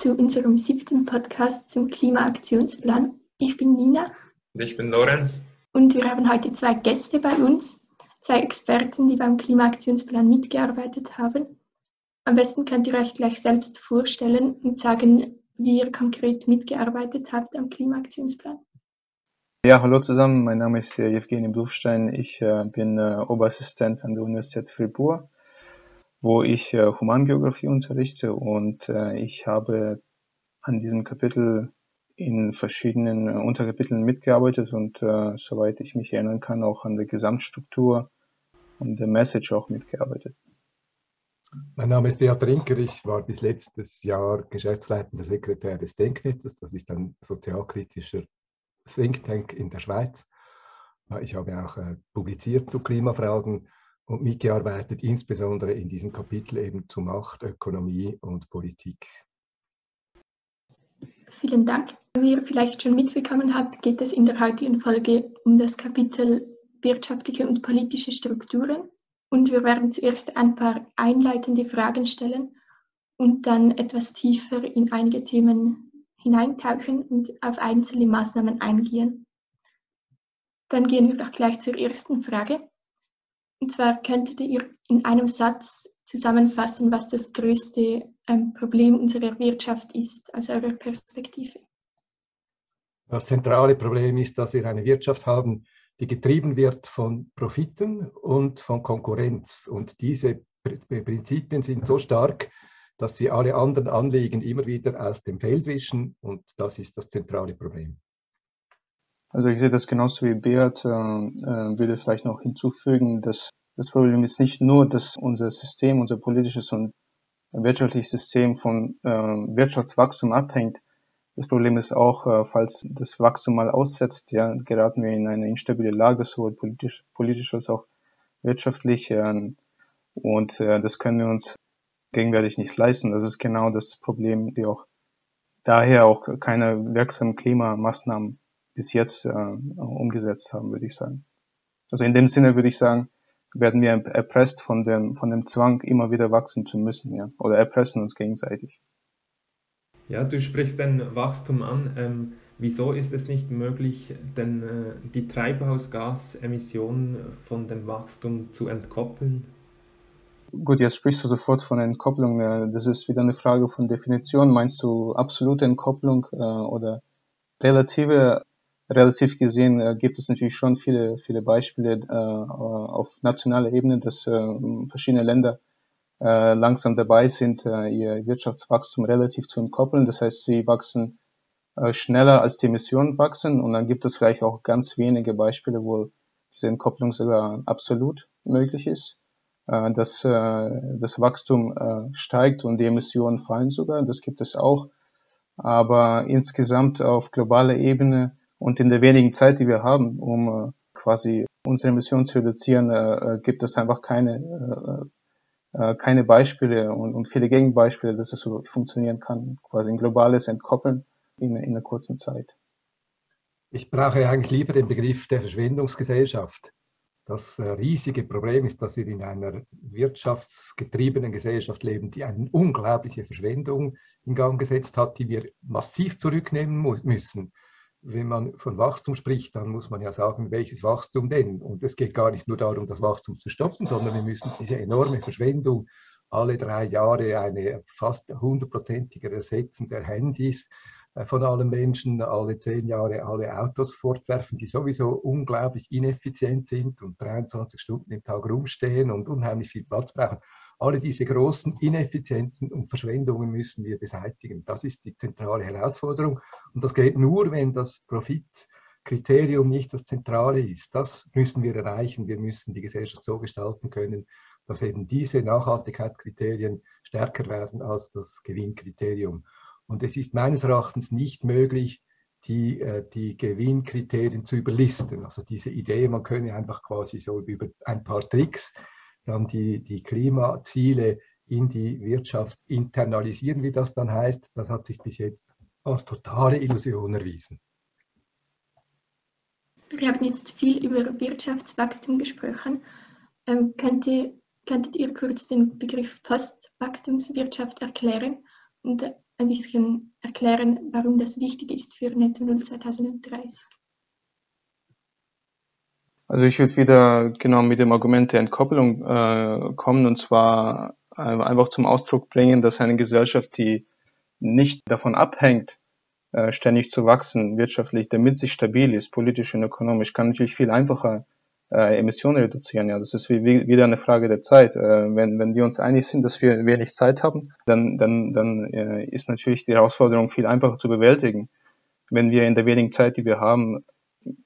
Zu unserem siebten Podcast zum Klimaaktionsplan. Ich bin Nina. Und ich bin Lorenz. Und wir haben heute zwei Gäste bei uns, zwei Experten, die beim Klimaaktionsplan mitgearbeitet haben. Am besten könnt ihr euch gleich selbst vorstellen und sagen, wie ihr konkret mitgearbeitet habt am Klimaaktionsplan. Ja, hallo zusammen, mein Name ist äh, Evgeny Blufstein. Ich äh, bin äh, Oberassistent an der Universität Fribourg, wo ich äh, Humangeografie unterrichte und äh, ich habe an diesem Kapitel in verschiedenen äh, Unterkapiteln mitgearbeitet und äh, soweit ich mich erinnern kann, auch an der Gesamtstruktur und der Message auch mitgearbeitet. Mein Name ist Beat Rinker. Ich war bis letztes Jahr geschäftsleitender Sekretär des Denknetzes. Das ist ein sozialkritischer Think Tank in der Schweiz. Ich habe auch äh, publiziert zu Klimafragen und mitgearbeitet, insbesondere in diesem Kapitel eben zu Macht, Ökonomie und Politik. Vielen Dank. Wie ihr vielleicht schon mitbekommen habt, geht es in der heutigen Folge um das Kapitel wirtschaftliche und politische Strukturen. Und wir werden zuerst ein paar einleitende Fragen stellen und dann etwas tiefer in einige Themen hineintauchen und auf einzelne Maßnahmen eingehen. Dann gehen wir doch gleich zur ersten Frage. Und zwar könntet ihr in einem Satz zusammenfassen, was das größte ähm, Problem unserer Wirtschaft ist aus eurer Perspektive. Das zentrale Problem ist, dass wir eine Wirtschaft haben, die getrieben wird von Profiten und von Konkurrenz. Und diese Prinzipien sind so stark, dass sie alle anderen Anliegen immer wieder aus dem Feld wischen und das ist das zentrale Problem. Also ich sehe das genauso wie Beat, äh, äh, würde vielleicht noch hinzufügen, dass das Problem ist nicht nur, dass unser System, unser politisches und wirtschaftliches System von äh, Wirtschaftswachstum abhängt. Das Problem ist auch, äh, falls das Wachstum mal aussetzt, ja, geraten wir in eine instabile Lage, sowohl politisch, politisch als auch wirtschaftlich. Äh, und äh, das können wir uns gegenwärtig nicht leisten. Das ist genau das Problem, die auch daher auch keine wirksamen Klimamaßnahmen bis jetzt äh, umgesetzt haben, würde ich sagen. Also in dem Sinne würde ich sagen, werden wir erpresst von dem, von dem Zwang, immer wieder wachsen zu müssen, ja, oder erpressen uns gegenseitig. Ja, du sprichst den Wachstum an. Ähm, wieso ist es nicht möglich, denn äh, die Treibhausgasemissionen von dem Wachstum zu entkoppeln? Gut, jetzt sprichst du sofort von Entkopplung. Äh, das ist wieder eine Frage von Definition. Meinst du absolute Entkopplung äh, oder relative? Relativ gesehen äh, gibt es natürlich schon viele, viele Beispiele auf nationaler Ebene, dass verschiedene Länder langsam dabei sind, ihr Wirtschaftswachstum relativ zu entkoppeln. Das heißt, sie wachsen schneller als die Emissionen wachsen. Und dann gibt es vielleicht auch ganz wenige Beispiele, wo diese Entkopplung sogar absolut möglich ist. Äh, dass äh, das Wachstum äh, steigt und die Emissionen fallen sogar. Das gibt es auch. Aber insgesamt auf globaler Ebene und in der wenigen Zeit, die wir haben, um quasi unsere Emissionen zu reduzieren, gibt es einfach keine, keine Beispiele und, und viele Gegenbeispiele, dass es so funktionieren kann. Quasi ein globales Entkoppeln in, in einer kurzen Zeit. Ich brauche eigentlich lieber den Begriff der Verschwendungsgesellschaft. Das äh, riesige Problem ist, dass wir in einer wirtschaftsgetriebenen Gesellschaft leben, die eine unglaubliche Verschwendung in Gang gesetzt hat, die wir massiv zurücknehmen müssen. Wenn man von Wachstum spricht, dann muss man ja sagen, welches Wachstum denn? Und es geht gar nicht nur darum, das Wachstum zu stoppen, sondern wir müssen diese enorme Verschwendung alle drei Jahre eine fast hundertprozentige Ersetzen der Handys äh, von allen Menschen alle zehn Jahre alle Autos fortwerfen, die sowieso unglaublich ineffizient sind und 23 Stunden im Tag rumstehen und unheimlich viel Platz brauchen. Alle diese großen Ineffizienzen und Verschwendungen müssen wir beseitigen. Das ist die zentrale Herausforderung. Und das geht nur, wenn das Profitkriterium nicht das Zentrale ist. Das müssen wir erreichen. Wir müssen die Gesellschaft so gestalten können, dass eben diese Nachhaltigkeitskriterien stärker werden als das Gewinnkriterium. Und es ist meines Erachtens nicht möglich, die, äh, die Gewinnkriterien zu überlisten. Also diese Idee, man könne einfach quasi so über ein paar Tricks dann die, die Klimaziele in die Wirtschaft internalisieren, wie das dann heißt, das hat sich bis jetzt als totale Illusion erwiesen. Wir haben jetzt viel über Wirtschaftswachstum gesprochen. Ähm, könnte, könntet ihr kurz den Begriff Postwachstumswirtschaft erklären und ein bisschen erklären, warum das wichtig ist für Netto Null 2030. Also ich würde wieder genau mit dem Argument der Entkopplung äh, kommen und zwar äh, einfach zum Ausdruck bringen, dass eine Gesellschaft, die nicht davon abhängt, äh, ständig zu wachsen, wirtschaftlich, damit sie stabil ist, politisch und ökonomisch, kann natürlich viel einfacher äh, Emissionen reduzieren. Ja, das ist wie, wie, wieder eine Frage der Zeit. Äh, wenn, wenn wir uns einig sind, dass wir wenig Zeit haben, dann, dann, dann äh, ist natürlich die Herausforderung viel einfacher zu bewältigen. Wenn wir in der wenigen Zeit, die wir haben,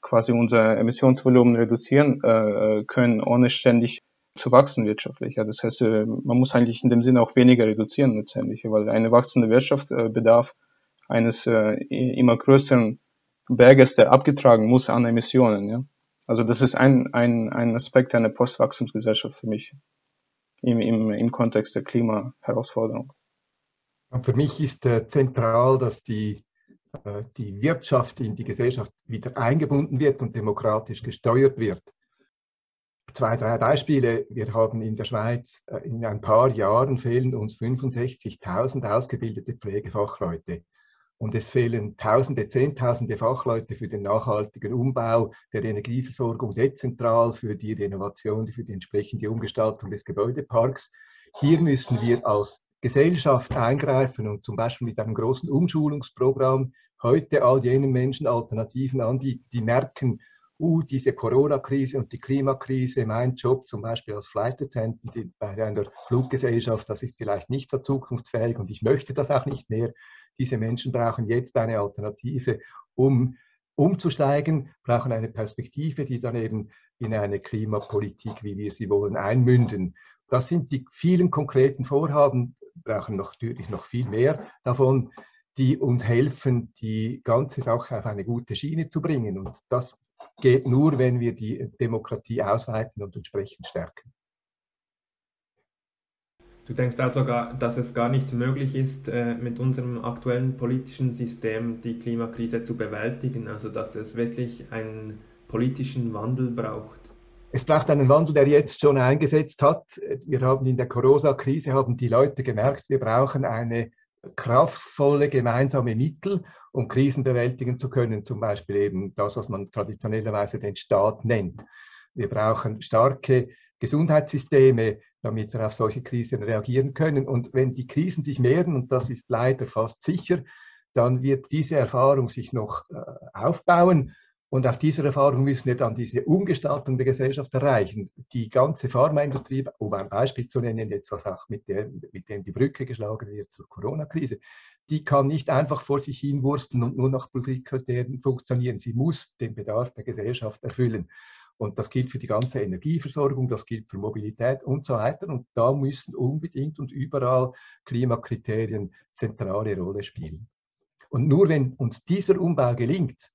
quasi unser Emissionsvolumen reduzieren äh, können, ohne ständig zu wachsen wirtschaftlich. Ja, das heißt, äh, man muss eigentlich in dem Sinne auch weniger reduzieren letztendlich, weil eine wachsende Wirtschaft äh, bedarf eines äh, immer größeren Berges, der abgetragen muss an Emissionen. Ja. Also das ist ein, ein, ein Aspekt einer Postwachstumsgesellschaft für mich im, im, im Kontext der Klimaherausforderung. Für mich ist äh, zentral, dass die, äh, die Wirtschaft in die Gesellschaft wieder eingebunden wird und demokratisch gesteuert wird. Zwei, drei Beispiele. Wir haben in der Schweiz äh, in ein paar Jahren fehlen uns 65.000 ausgebildete Pflegefachleute. Und es fehlen Tausende, Zehntausende Fachleute für den nachhaltigen Umbau der Energieversorgung dezentral, für die Renovation, für die entsprechende Umgestaltung des Gebäudeparks. Hier müssen wir als Gesellschaft eingreifen und zum Beispiel mit einem großen Umschulungsprogramm heute all jenen Menschen Alternativen anbieten, die merken, uh, diese Corona-Krise und die Klimakrise, mein Job zum Beispiel als Flight Attendant bei einer Fluggesellschaft, das ist vielleicht nicht so zukunftsfähig und ich möchte das auch nicht mehr. Diese Menschen brauchen jetzt eine Alternative, um umzusteigen, brauchen eine Perspektive, die dann eben in eine Klimapolitik, wie wir sie wollen, einmünden. Das sind die vielen konkreten Vorhaben, brauchen natürlich noch viel mehr davon, die uns helfen, die ganze Sache auf eine gute Schiene zu bringen. Und das geht nur, wenn wir die Demokratie ausweiten und entsprechend stärken. Du denkst also, dass es gar nicht möglich ist, äh, mit unserem aktuellen politischen System die Klimakrise zu bewältigen, also dass es wirklich einen politischen Wandel braucht? Es braucht einen Wandel, der jetzt schon eingesetzt hat. Wir haben in der Corona-Krise haben die Leute gemerkt, wir brauchen eine kraftvolle gemeinsame Mittel, um Krisen bewältigen zu können. Zum Beispiel eben das, was man traditionellerweise den Staat nennt. Wir brauchen starke Gesundheitssysteme, damit wir auf solche Krisen reagieren können. Und wenn die Krisen sich mehren, und das ist leider fast sicher, dann wird diese Erfahrung sich noch äh, aufbauen. Und auf dieser Erfahrung müssen wir dann diese Umgestaltung der Gesellschaft erreichen. Die ganze Pharmaindustrie, um ein Beispiel zu nennen, jetzt was auch mit, der, mit dem die Brücke geschlagen wird zur Corona-Krise, die kann nicht einfach vor sich hin wursteln und nur nach Profitkriterien funktionieren. Sie muss den Bedarf der Gesellschaft erfüllen. Und das gilt für die ganze Energieversorgung, das gilt für Mobilität und so weiter. Und da müssen unbedingt und überall Klimakriterien zentrale Rolle spielen. Und nur wenn uns dieser Umbau gelingt,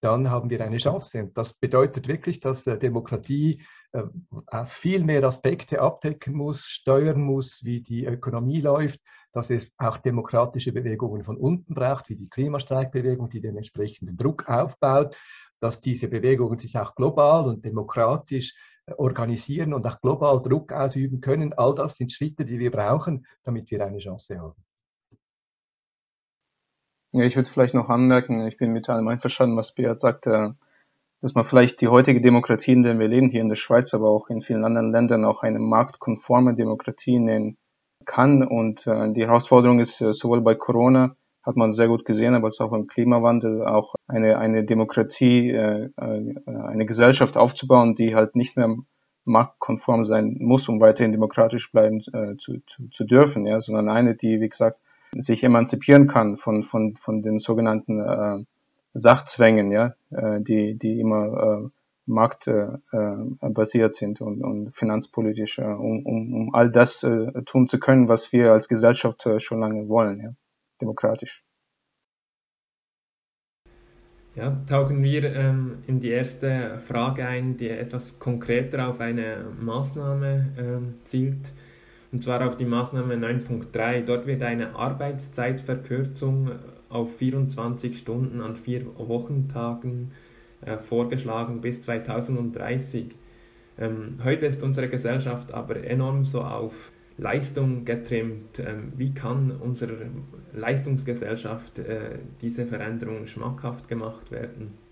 dann haben wir eine Chance. Und das bedeutet wirklich, dass äh, Demokratie äh, viel mehr Aspekte abdecken muss, steuern muss, wie die Ökonomie läuft, dass es auch demokratische Bewegungen von unten braucht, wie die Klimastreikbewegung, die den entsprechenden Druck aufbaut dass diese Bewegungen sich auch global und demokratisch äh, organisieren und auch global Druck ausüben können. All das sind Schritte, die wir brauchen, damit wir eine Chance haben. Ja, ich würde vielleicht noch anmerken, ich bin mit allem einverstanden, was Beat sagte, dass man vielleicht die heutige Demokratie, in der wir leben, hier in der Schweiz, aber auch in vielen anderen Ländern, auch eine marktkonforme Demokratie nennen kann. Und äh, die Herausforderung ist äh, sowohl bei Corona hat man sehr gut gesehen, aber auch im Klimawandel auch eine, eine Demokratie, äh, äh, eine Gesellschaft aufzubauen, die halt nicht mehr marktkonform sein muss, um weiterhin demokratisch bleiben äh, zu, zu, zu dürfen, ja, sondern eine, die, wie gesagt, sich emanzipieren kann von, von, von den sogenannten äh, Sachzwängen, ja, äh, die, die immer äh, marktbasiert äh, sind und, und finanzpolitisch, äh, um, um, um all das äh, tun zu können, was wir als Gesellschaft äh, schon lange wollen. Ja demokratisch. Ja, tauchen wir ähm, in die erste Frage ein, die etwas konkreter auf eine Maßnahme ähm, zielt, und zwar auf die Maßnahme 9.3. Dort wird eine Arbeitszeitverkürzung auf 24 Stunden an vier Wochentagen äh, vorgeschlagen bis 2030. Ähm, heute ist unsere Gesellschaft aber enorm so auf Leistung getrimmt. Ähm, wie kann unserer Leistungsgesellschaft äh, diese Veränderung schmackhaft gemacht werden?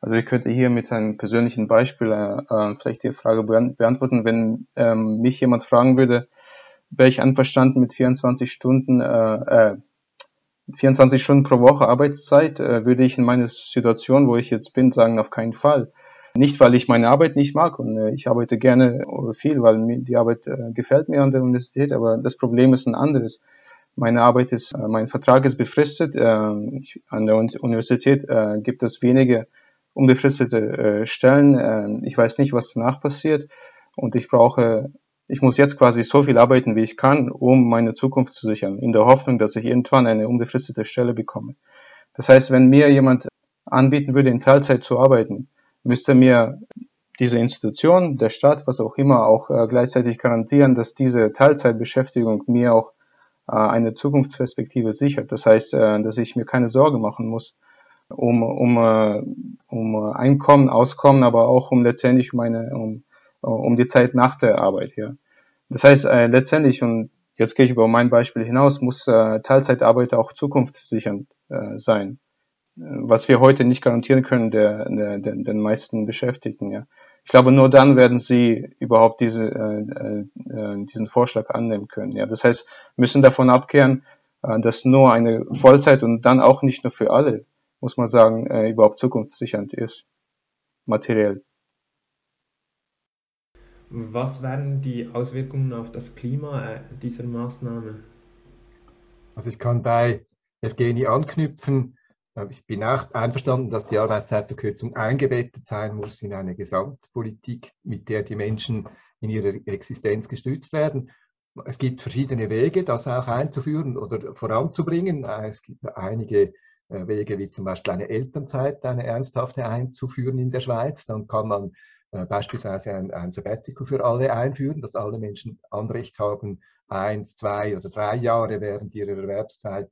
Also ich könnte hier mit einem persönlichen Beispiel äh, äh vielleicht die Frage beantworten, wenn ähm, mich jemand fragen würde, wäre ich einverstanden mit 24 Stunden, äh, äh, 24 Stunden pro Woche Arbeitszeit, äh, würde ich in meiner Situation, wo ich jetzt bin, sagen, auf keinen Fall. Nicht, weil ich meine Arbeit nicht mag und äh, ich arbeite gerne viel, weil mir die Arbeit äh, gefällt mir an der Universität, aber das Problem ist ein anderes. Meine Arbeit ist, äh, mein Vertrag ist befristet. Äh, ich, an der Universität äh, gibt es wenige unbefristete äh, Stellen. Äh, ich weiß nicht, was danach passiert und ich brauche, ich muss jetzt quasi so viel arbeiten, wie ich kann, um meine Zukunft zu sichern, in der Hoffnung, dass ich irgendwann eine unbefristete Stelle bekomme. Das heißt, wenn mir jemand anbieten würde, in Teilzeit zu arbeiten, müsste mir diese Institution, der Staat, was auch immer, auch äh, gleichzeitig garantieren, dass diese Teilzeitbeschäftigung mir auch äh, eine Zukunftsperspektive sichert. Das heißt, äh, dass ich mir keine Sorge machen muss um, um, äh, um Einkommen, Auskommen, aber auch um letztendlich meine, um, um die Zeit nach der Arbeit. Ja. Das heißt, äh, letztendlich, und jetzt gehe ich über mein Beispiel hinaus, muss äh, Teilzeitarbeit auch zukunftssichernd äh, sein was wir heute nicht garantieren können der, der, der, den meisten Beschäftigten. Ja. Ich glaube, nur dann werden sie überhaupt diese, äh, äh, diesen Vorschlag annehmen können. Ja. Das heißt, müssen davon abkehren, äh, dass nur eine Vollzeit und dann auch nicht nur für alle, muss man sagen, äh, überhaupt zukunftssichernd ist, materiell. Was wären die Auswirkungen auf das Klima äh, dieser Maßnahme? Also ich kann bei Evgeny anknüpfen. Ich bin auch einverstanden, dass die Arbeitszeitverkürzung eingebettet sein muss in eine Gesamtpolitik, mit der die Menschen in ihrer Existenz gestützt werden. Es gibt verschiedene Wege, das auch einzuführen oder voranzubringen. Es gibt einige äh, Wege, wie zum Beispiel eine Elternzeit, eine ernsthafte einzuführen in der Schweiz. Dann kann man äh, beispielsweise ein, ein Sabbatical für alle einführen, dass alle Menschen Anrecht haben, eins, zwei oder drei Jahre während ihrer Erwerbszeit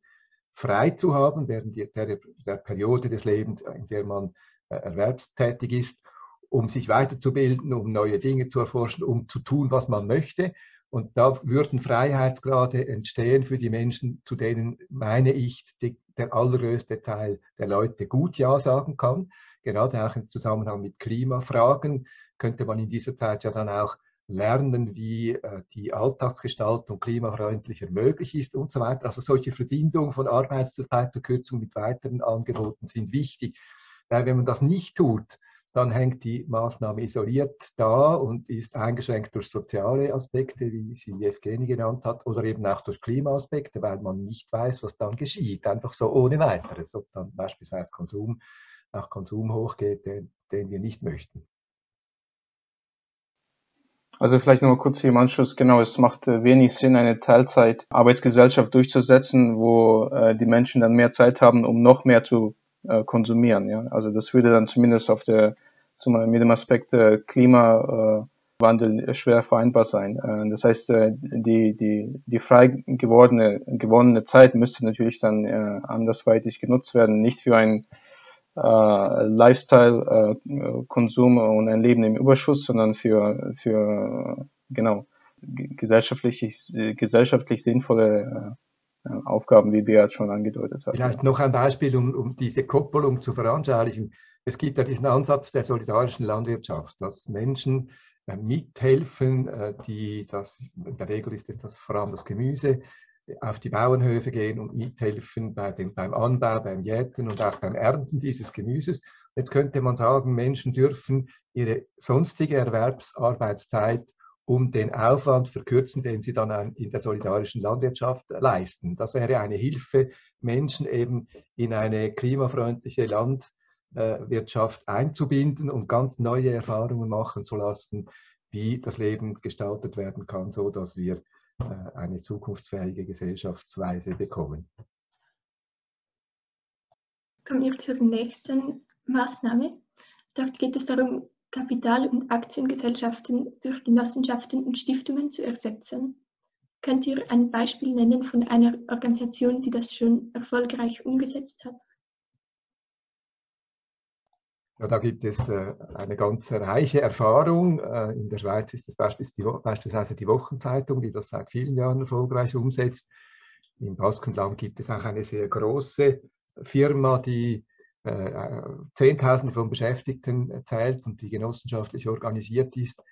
frei zu haben während der, der Periode des Lebens, in der man äh, erwerbstätig ist, um sich weiterzubilden, um neue Dinge zu erforschen, um zu tun, was man möchte. Und da würden Freiheitsgrade entstehen für die Menschen, zu denen, meine ich, die, der allergrößte Teil der Leute gut Ja sagen kann. Gerade auch im Zusammenhang mit Klimafragen könnte man in dieser Zeit ja dann auch lernen, wie äh, die Alltagsgestaltung klimafreundlicher möglich ist und so weiter. Also solche Verbindungen von Arbeitszeitverkürzung mit weiteren Angeboten sind wichtig. Weil wenn man das nicht tut, dann hängt die Maßnahme isoliert da und ist eingeschränkt durch soziale Aspekte, wie sie Evgeny genannt hat, oder eben auch durch Klimaaspekte, weil man nicht weiß, was dann geschieht, einfach so ohne weiteres, ob dann beispielsweise Konsum, auch Konsum hochgeht, den, den wir nicht möchten. Also vielleicht mal kurz hier im Anschluss, genau, es macht äh, wenig Sinn, eine Teilzeit-Arbeitsgesellschaft durchzusetzen, wo äh, die Menschen dann mehr Zeit haben, um noch mehr zu äh, konsumieren. Ja? Also das würde dann zumindest auf der, zum, mit dem Aspekt äh, Klimawandel schwer vereinbar sein. Äh, das heißt, äh, die, die, die frei gewordene, gewonnene Zeit müsste natürlich dann äh, andersweitig genutzt werden, nicht für ein äh, Lifestyle-Konsum äh, und ein Leben im Überschuss, sondern für, für genau gesellschaftlich, gesellschaftlich sinnvolle äh, Aufgaben, wie Beat schon angedeutet hat. Vielleicht noch ein Beispiel, um, um diese Koppelung zu veranschaulichen. Es gibt ja diesen Ansatz der solidarischen Landwirtschaft, dass Menschen mithelfen, die, das, in der Regel ist es das vor allem das Gemüse, auf die Bauernhöfe gehen und mithelfen bei dem, beim Anbau, beim Jäten und auch beim Ernten dieses Gemüses. Jetzt könnte man sagen, Menschen dürfen ihre sonstige Erwerbsarbeitszeit um den Aufwand verkürzen, den sie dann in der solidarischen Landwirtschaft leisten. Das wäre eine Hilfe, Menschen eben in eine klimafreundliche Landwirtschaft einzubinden und ganz neue Erfahrungen machen zu lassen, wie das Leben gestaltet werden kann, so dass wir äh, eine zukunftsfähige Gesellschaftsweise bekommen. Kommen wir zur nächsten Maßnahme. Dort geht es darum, Kapital- und Aktiengesellschaften durch Genossenschaften und Stiftungen zu ersetzen. Könnt ihr ein Beispiel nennen von einer Organisation, die das schon erfolgreich umgesetzt hat? Ja, da gibt es äh, eine ganz reiche Erfahrung. Äh, in der Schweiz ist es beispielsweise die Wochenzeitung, die das seit vielen Jahren erfolgreich umsetzt. Im Baskenland gibt es auch eine sehr große Firma, die äh, Zehntausende von Beschäftigten zählt und die genossenschaftlich organisiert ist.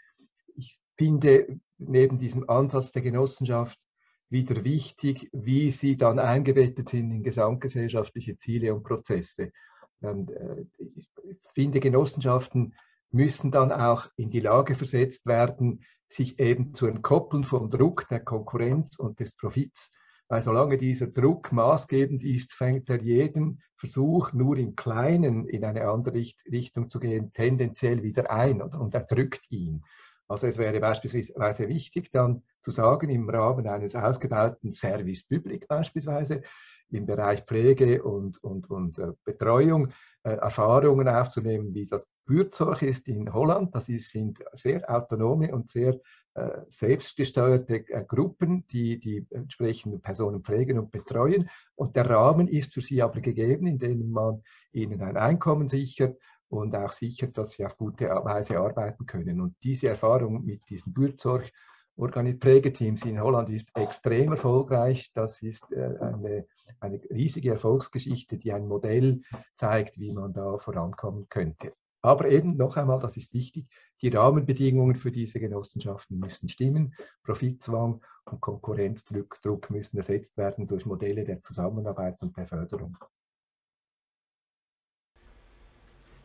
Ich finde neben diesem Ansatz der Genossenschaft wieder wichtig, wie sie dann eingebettet sind in gesamtgesellschaftliche Ziele und Prozesse. Äh, ich finde, Genossenschaften müssen dann auch in die Lage versetzt werden, sich eben zu entkoppeln vom Druck der Konkurrenz und des Profits. Weil solange dieser Druck maßgebend ist, fängt er jeden Versuch, nur im Kleinen in eine andere Richtung zu gehen, tendenziell wieder ein und er drückt ihn. Also es wäre beispielsweise wichtig, dann zu sagen, im Rahmen eines ausgebauten Service Public beispielsweise, im Bereich Pflege und, und, und äh, Betreuung äh, Erfahrungen aufzunehmen, wie das Bürzorg ist in Holland. Das ist, sind sehr autonome und sehr äh, selbstgesteuerte äh, Gruppen, die die entsprechenden Personen pflegen und betreuen. Und der Rahmen ist für sie aber gegeben, indem man ihnen ein Einkommen sichert und auch sichert, dass sie auf gute Weise arbeiten können. Und diese Erfahrung mit diesen Bürzorg Pflegeteams in Holland ist extrem erfolgreich. Das ist äh, eine, eine riesige Erfolgsgeschichte, die ein Modell zeigt, wie man da vorankommen könnte. Aber eben noch einmal, das ist wichtig, die Rahmenbedingungen für diese Genossenschaften müssen stimmen. Profitzwang und Konkurrenzdruck Druck müssen ersetzt werden durch Modelle der Zusammenarbeit und der Förderung.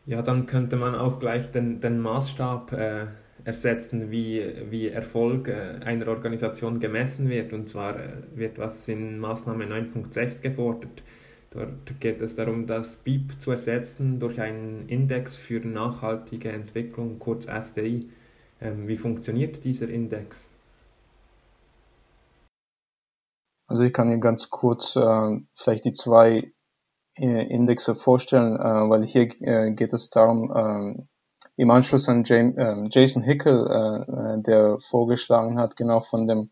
Ja, dann könnte man auch gleich den, den Maßstab äh, ersetzen, wie, wie Erfolg äh, einer Organisation gemessen wird. Und zwar äh, wird was in Maßnahme 9.6 gefordert. Dort geht es darum, das BIP zu ersetzen durch einen Index für nachhaltige Entwicklung, kurz SDI. Ähm, wie funktioniert dieser Index? Also ich kann Ihnen ganz kurz äh, vielleicht die zwei äh, Indexe vorstellen, äh, weil hier äh, geht es darum, im Anschluss an Jason Hickel, äh, der vorgeschlagen hat, genau von dem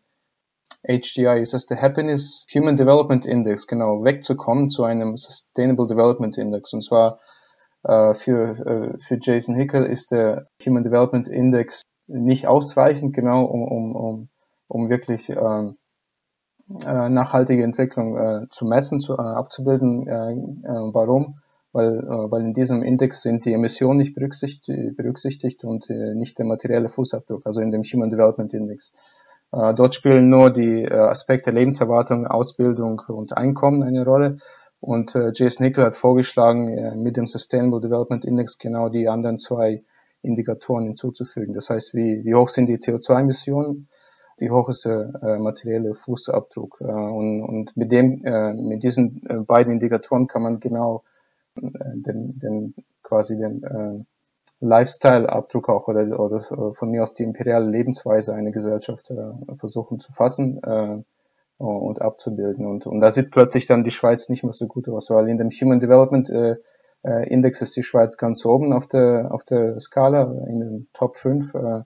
HDI, ist das der Happiness Human Development Index, genau, wegzukommen zu einem Sustainable Development Index. Und zwar äh, für, äh, für Jason Hickel ist der Human Development Index nicht ausreichend, genau, um, um, um, um wirklich ähm, äh, nachhaltige Entwicklung äh, zu messen, zu, äh, abzubilden. Äh, äh, warum? Weil, äh, weil in diesem Index sind die Emissionen nicht berücksichtigt, berücksichtigt und äh, nicht der materielle Fußabdruck, also in dem Human Development Index. Äh, dort spielen nur die äh, Aspekte Lebenserwartung, Ausbildung und Einkommen eine Rolle. Und äh, Jason Nickel hat vorgeschlagen, äh, mit dem Sustainable Development Index genau die anderen zwei Indikatoren hinzuzufügen. Das heißt, wie, wie hoch sind die CO2-Emissionen, wie hoch ist der äh, materielle Fußabdruck. Äh, und, und mit dem, äh, mit diesen äh, beiden Indikatoren kann man genau den, den quasi den äh, Lifestyle-Abdruck auch oder, oder von mir aus die imperiale Lebensweise einer Gesellschaft äh, versuchen zu fassen äh, und abzubilden. Und, und da sieht plötzlich dann die Schweiz nicht mehr so gut aus, weil in dem Human Development äh, äh Index ist die Schweiz ganz oben auf der, auf der Skala, in den Top 5, äh,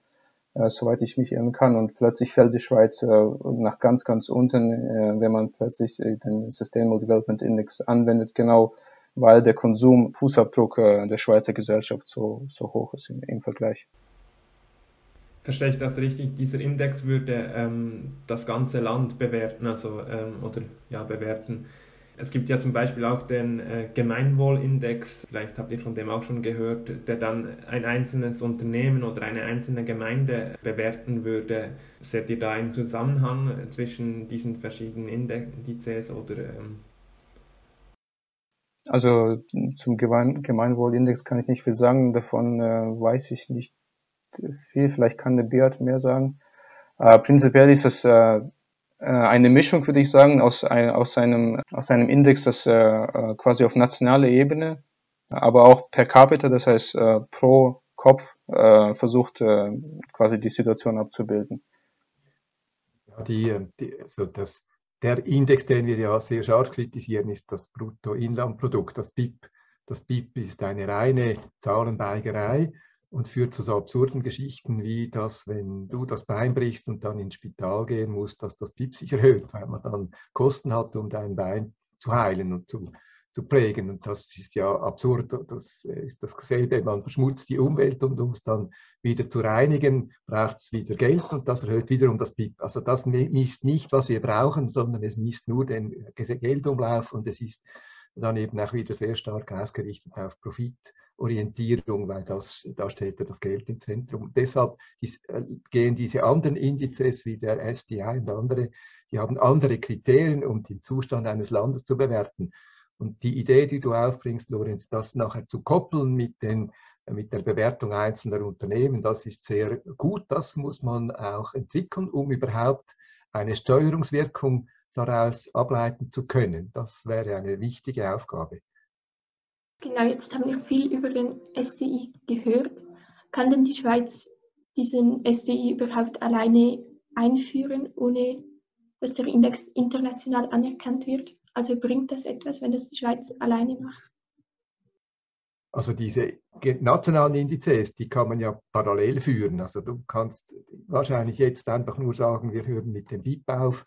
äh, soweit ich mich erinnern kann. Und plötzlich fällt die Schweiz äh, nach ganz, ganz unten, äh, wenn man plötzlich den Sustainable Development Index anwendet, genau weil der Konsumfußabdruck äh, der Schweizer Gesellschaft so, so hoch ist im, im Vergleich. Verstehe ich das richtig? Dieser Index würde ähm, das ganze Land bewerten, also ähm, oder ja bewerten. Es gibt ja zum Beispiel auch den äh, Gemeinwohlindex, vielleicht habt ihr von dem auch schon gehört, der dann ein einzelnes Unternehmen oder eine einzelne Gemeinde bewerten würde. Seht ihr da einen Zusammenhang zwischen diesen verschiedenen Indizes oder ähm, also zum Gemein Gemeinwohlindex kann ich nicht viel sagen, davon äh, weiß ich nicht viel, vielleicht kann der Beat mehr sagen. Äh, prinzipiell ist es äh, äh, eine Mischung, würde ich sagen, aus, ein, aus, einem, aus einem Index, das äh, äh, quasi auf nationaler Ebene, aber auch per capita, das heißt äh, pro Kopf, äh, versucht äh, quasi die Situation abzubilden. Die, die, also das der Index, den wir ja sehr scharf kritisieren, ist das Bruttoinlandprodukt, das BIP. Das BIP ist eine reine Zahlenbeigerei und führt zu so absurden Geschichten wie, dass wenn du das Bein brichst und dann ins Spital gehen musst, dass das BIP sich erhöht, weil man dann Kosten hat, um dein Bein zu heilen und zu, zu prägen. Und das ist ja absurd. Das ist dasselbe. Man verschmutzt die Umwelt und um es dann wieder zu reinigen, braucht es wieder Geld und das erhöht wiederum das BIP. Also das misst nicht, was wir brauchen, sondern es misst nur den Geldumlauf und es ist dann eben auch wieder sehr stark ausgerichtet auf Profitorientierung, weil das, da steht ja das Geld im Zentrum. Deshalb äh, gehen diese anderen Indizes wie der SDI und andere, die haben andere Kriterien, um den Zustand eines Landes zu bewerten. Und die Idee, die du aufbringst, Lorenz, das nachher zu koppeln mit, den, mit der Bewertung einzelner Unternehmen, das ist sehr gut. Das muss man auch entwickeln, um überhaupt eine Steuerungswirkung daraus ableiten zu können. Das wäre eine wichtige Aufgabe. Genau, jetzt haben wir viel über den SDI gehört. Kann denn die Schweiz diesen SDI überhaupt alleine einführen, ohne dass der Index international anerkannt wird? Also bringt das etwas, wenn das die Schweiz alleine macht? Also diese nationalen Indizes, die kann man ja parallel führen. Also du kannst wahrscheinlich jetzt einfach nur sagen, wir hören mit dem BIP auf.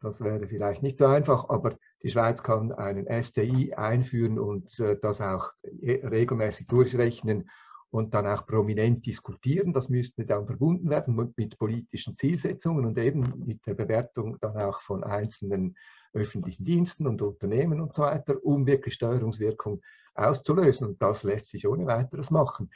Das wäre vielleicht nicht so einfach, aber die Schweiz kann einen STI einführen und äh, das auch regelmäßig durchrechnen und dann auch prominent diskutieren. Das müsste dann verbunden werden mit, politischen Zielsetzungen und eben mit der Bewertung dann auch von einzelnen öffentlichen Diensten und Unternehmen und so weiter, um wirklich Steuerungswirkung auszulösen. Und das lässt sich ohne weiteres machen.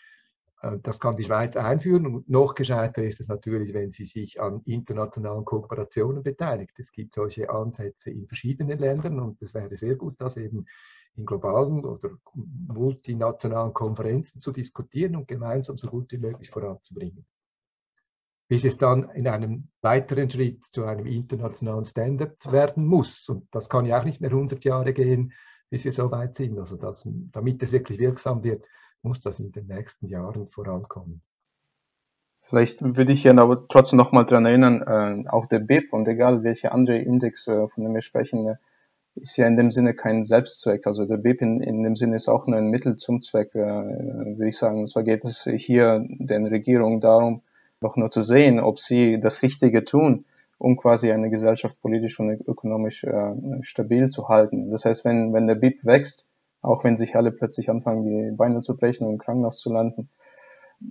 Äh, das kann die Schweiz einführen und noch gescheiter ist es natürlich, wenn sie sich an internationalen Kooperationen beteiligt. Es gibt solche Ansätze in verschiedenen Ländern und es wäre sehr gut, das eben in globalen oder multinationalen Konferenzen zu diskutieren und gemeinsam so gut wie möglich voranzubringen bis es dann in einem weiteren Schritt zu einem internationalen Standard werden muss. Und das kann ja auch nicht mehr 100 Jahre gehen, bis wir so weit sind. Also das, damit es wirklich wirksam wird, muss das in den nächsten Jahren vorankommen. Vielleicht würde ich ja aber trotzdem nochmal daran erinnern, äh, auch der BIP und egal welcher andere Index, äh, von dem wir sprechen, äh, ist ja in dem Sinne kein Selbstzweck. Also der BIP in, in dem Sinne ist auch nur ein Mittel zum Zweck, äh, würde ich sagen. Und zwar geht es hier den Regierungen darum, noch nur zu sehen, ob sie das Richtige tun, um quasi eine Gesellschaft politisch und ökonomisch äh, stabil zu halten. Das heißt, wenn, wenn der BIP wächst, auch wenn sich alle plötzlich anfangen, die Beine zu brechen und im Krankenhaus zu landen,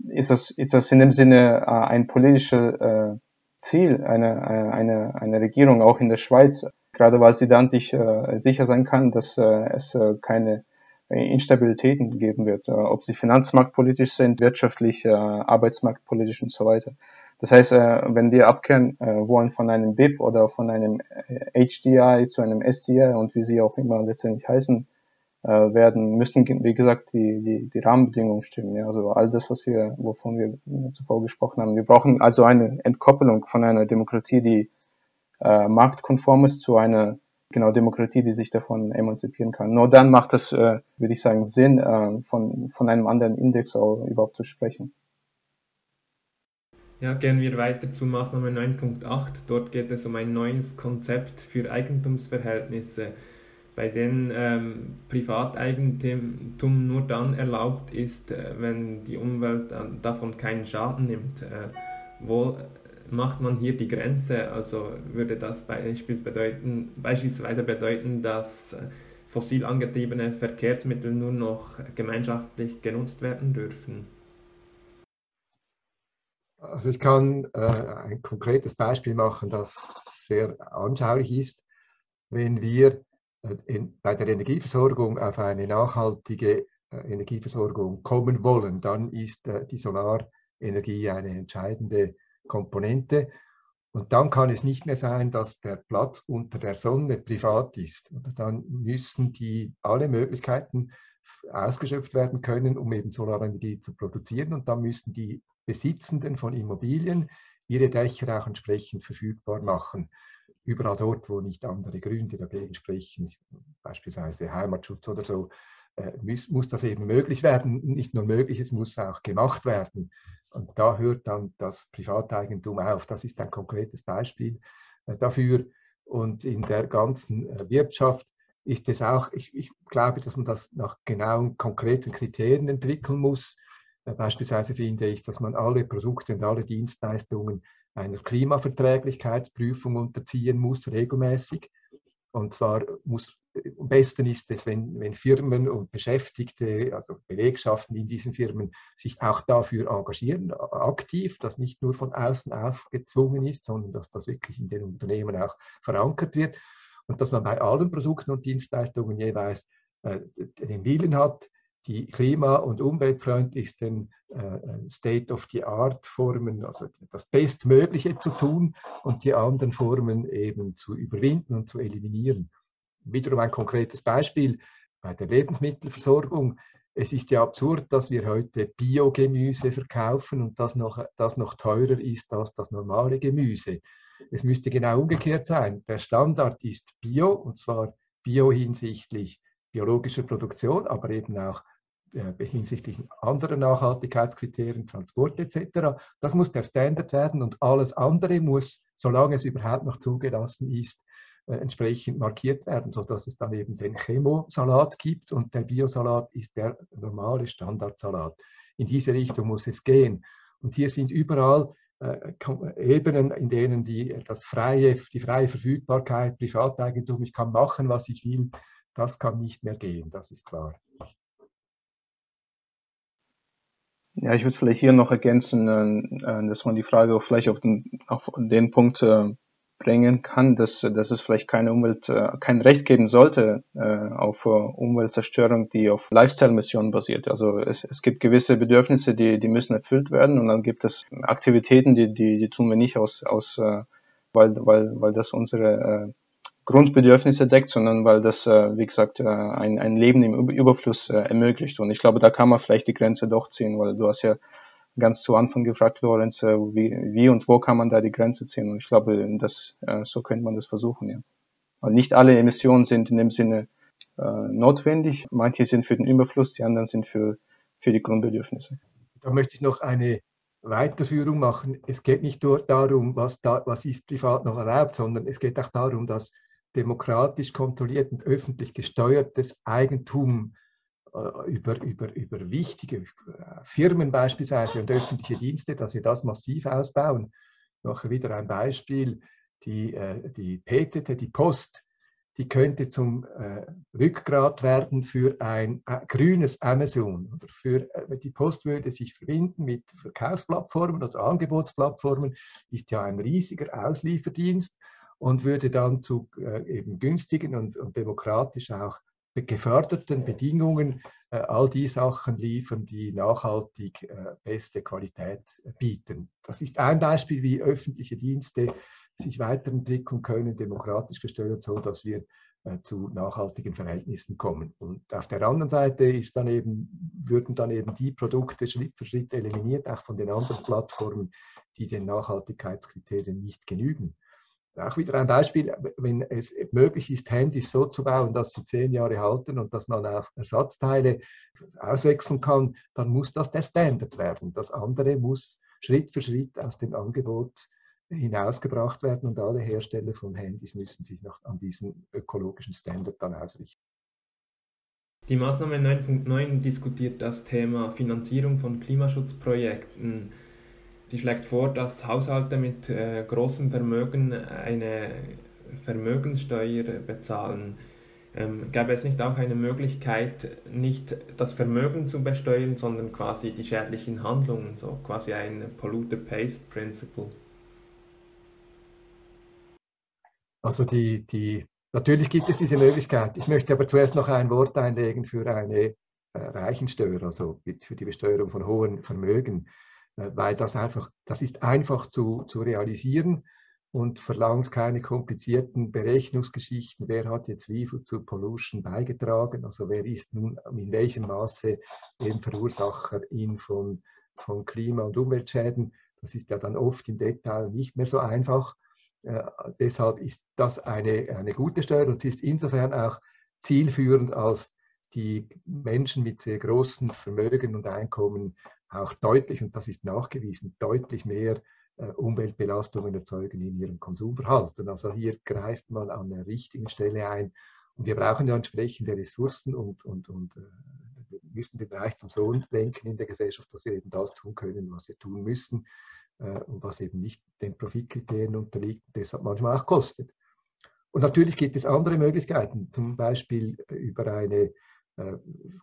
ist das, ist das in dem Sinne äh, ein politisches äh, Ziel, eine, äh, eine, eine Regierung auch in der Schweiz, gerade weil sie dann sich äh, sicher sein kann, dass äh, es äh, keine Instabilitäten geben wird, äh, ob sie finanzmarktpolitisch sind, wirtschaftlich, äh, arbeitsmarktpolitisch und so weiter. Das heißt, äh, wenn wir abkehren wollen von einem BIP oder von einem HDI zu einem SDI und wie sie auch immer letztendlich heißen werden, müssen, wie gesagt, die, die, die Rahmenbedingungen stimmen. Ja? Also all das, was wir, wovon wir zuvor gesprochen haben. Wir brauchen also eine Entkoppelung von einer Demokratie, die äh, marktkonform ist, zu einer genau Demokratie, die sich davon emanzipieren kann. Nur dann macht es, äh, würde ich sagen, Sinn, äh, von, von einem anderen Index auch überhaupt zu sprechen. Ja, gehen wir weiter zu Maßnahme 9.8. Dort geht es um ein neues Konzept für Eigentumsverhältnisse, bei denen ähm, Privateigentum nur dann erlaubt ist, äh, wenn die Umwelt davon keinen Schaden nimmt. Äh, wo macht man hier die Grenze? Also würde das bedeuten, beispielsweise bedeuten, dass fossil angetriebene Verkehrsmittel nur noch gemeinschaftlich genutzt werden dürfen? Also ich kann äh, ein konkretes Beispiel machen, das sehr anschaulich ist. Wenn wir äh, in, bei der Energieversorgung auf eine nachhaltige äh, Energieversorgung kommen wollen, dann ist äh, die Solarenergie eine entscheidende Komponente. Und dann kann es nicht mehr sein, dass der Platz unter der Sonne privat ist. Dann müssen die alle Möglichkeiten ausgeschöpft werden können, um eben Solarenergie zu produzieren. Und dann müssen die Besitzenden von Immobilien ihre Dächer auch entsprechend verfügbar machen. Überall dort, wo nicht andere Gründe dagegen sprechen, beispielsweise Heimatschutz oder so, äh, muss, muss das eben möglich werden. Nicht nur möglich, es muss auch gemacht werden. Und da hört dann das Privateigentum auf. Das ist ein konkretes Beispiel äh, dafür. Und in der ganzen äh, Wirtschaft ist es auch, ich, ich, glaube, dass man das nach genauen, konkreten Kriterien entwickeln muss. Äh, beispielsweise finde ich, dass man alle Produkte und alle Dienstleistungen einer Klimaverträglichkeitsprüfung unterziehen muss, regelmäßig. Und zwar muss am besten ist es, wenn, wenn Firmen und Beschäftigte, also Belegschaften in diesen Firmen, sich auch dafür engagieren, aktiv, dass nicht nur von außen aufgezwungen ist, sondern dass das wirklich in den Unternehmen auch verankert wird und dass man bei allen Produkten und Dienstleistungen jeweils äh, den Willen hat, die klima- und umweltfreundlichsten äh, State-of-the-Art-Formen, also das Bestmögliche zu tun und die anderen Formen eben zu überwinden und zu eliminieren. Wiederum ein konkretes Beispiel bei der Lebensmittelversorgung. Es ist ja absurd, dass wir heute Biogemüse verkaufen und das noch, das noch teurer ist als das normale Gemüse. Es müsste genau umgekehrt sein. Der Standard ist Bio und zwar Bio hinsichtlich biologischer Produktion, aber eben auch äh, hinsichtlich anderer Nachhaltigkeitskriterien, Transport etc. Das muss der Standard werden und alles andere muss, solange es überhaupt noch zugelassen ist, entsprechend markiert werden, sodass es dann eben den Chemosalat gibt und der Biosalat ist der normale Standardsalat. In diese Richtung muss es gehen. Und hier sind überall äh, Ebenen, in denen die, das freie, die freie Verfügbarkeit, Privateigentum, ich kann machen, was ich will, das kann nicht mehr gehen, das ist klar. Ja, ich würde vielleicht hier noch ergänzen, äh, äh, dass man die Frage vielleicht auf den, auf den Punkt äh, bringen kann, dass, dass es vielleicht keine Umwelt, kein Recht geben sollte auf Umweltzerstörung, die auf Lifestyle-Missionen basiert. Also es, es gibt gewisse Bedürfnisse, die, die müssen erfüllt werden und dann gibt es Aktivitäten, die, die, die tun wir nicht aus, aus weil, weil, weil das unsere Grundbedürfnisse deckt, sondern weil das, äh, wie gesagt, äh, ein, ein Leben im Überfluss äh, ermöglicht. Und ich glaube, da kann man vielleicht die Grenze doch ziehen, weil du hast ja ganz zu Anfang gefragt, Lorenz, wie, wie und wo kann man da die Grenze ziehen? Und ich glaube, das, so könnte man das versuchen, ja. Und nicht alle Emissionen sind in dem Sinne äh, notwendig. Manche sind für den Überfluss, die anderen sind für, für die Grundbedürfnisse. Da möchte ich noch eine Weiterführung machen. Es geht nicht nur darum, was, da, was ist privat noch erlaubt, sondern es geht auch darum, dass demokratisch kontrolliert und öffentlich gesteuertes Eigentum äh, über, über, über wichtige äh, Firmen beispielsweise und öffentliche Dienste, dass wir das massiv ausbauen. Noch wieder ein Beispiel, die, äh, die PTT, die Post, die könnte zum Rückgrat werden für ein grünes Amazon. Oder für, die Post würde sich verbinden mit Verkaufsplattformen oder Angebotsplattformen, ist ja ein riesiger Auslieferdienst und würde dann zu äh, eben günstigen und, und, demokratisch auch geförderten Bedingungen äh, all die Sachen liefern, die nachhaltig äh, beste Qualität bieten. Das ist ein Beispiel, wie öffentliche Dienste sich weiterentwickeln können, demokratisch gesteuert, so dass wir äh, zu nachhaltigen Verhältnissen kommen. Und auf der anderen Seite ist dann eben, würden dann eben die Produkte Schritt für Schritt eliminiert, auch von den anderen Plattformen, die den Nachhaltigkeitskriterien nicht genügen. Auch wieder ein Beispiel, wenn es möglich ist, Handys so zu bauen, dass sie zehn Jahre halten und dass man auch Ersatzteile auswechseln kann, dann muss das der Standard werden. Das andere muss Schritt für Schritt aus dem Angebot hinausgebracht werden und alle Hersteller von Handys müssen sich noch an diesen ökologischen Standard dann ausrichten. Die Maßnahme 9.9 diskutiert das Thema Finanzierung von Klimaschutzprojekten. Sie schlägt vor, dass Haushalte mit äh, großem Vermögen eine Vermögenssteuer bezahlen. Ähm, gäbe es nicht auch eine Möglichkeit, nicht das Vermögen zu besteuern, sondern quasi die schädlichen Handlungen, so quasi ein Polluter Pays Principle? Also die, die, natürlich gibt es diese Möglichkeit. Ich möchte aber zuerst noch ein Wort einlegen für eine äh, Reichensteuer, also für die Besteuerung von hohen Vermögen. Äh, weil das einfach, das ist einfach zu, zu realisieren und verlangt keine komplizierten Berechnungsgeschichten, wer hat jetzt wie viel zur Pollution beigetragen, also wer ist nun in welchem Maße eben Verursacher in von, von Klima- und Umweltschäden. Das ist ja dann oft im Detail nicht mehr so einfach. Äh, deshalb ist das eine, eine gute Steuer und sie ist insofern auch zielführend, als die Menschen mit sehr großen Vermögen und Einkommen auch deutlich, und das ist nachgewiesen, deutlich mehr äh, Umweltbelastungen erzeugen in ihrem Konsumverhalten. Also hier greift man an der richtigen Stelle ein. Und wir brauchen ja entsprechende Ressourcen und, und, und äh, wir müssen den Reichtum so lenken in der Gesellschaft, dass wir eben das tun können, was wir tun müssen äh, und was eben nicht den Profitkriterien unterliegt, deshalb manchmal auch kostet. Und natürlich gibt es andere Möglichkeiten, zum Beispiel über eine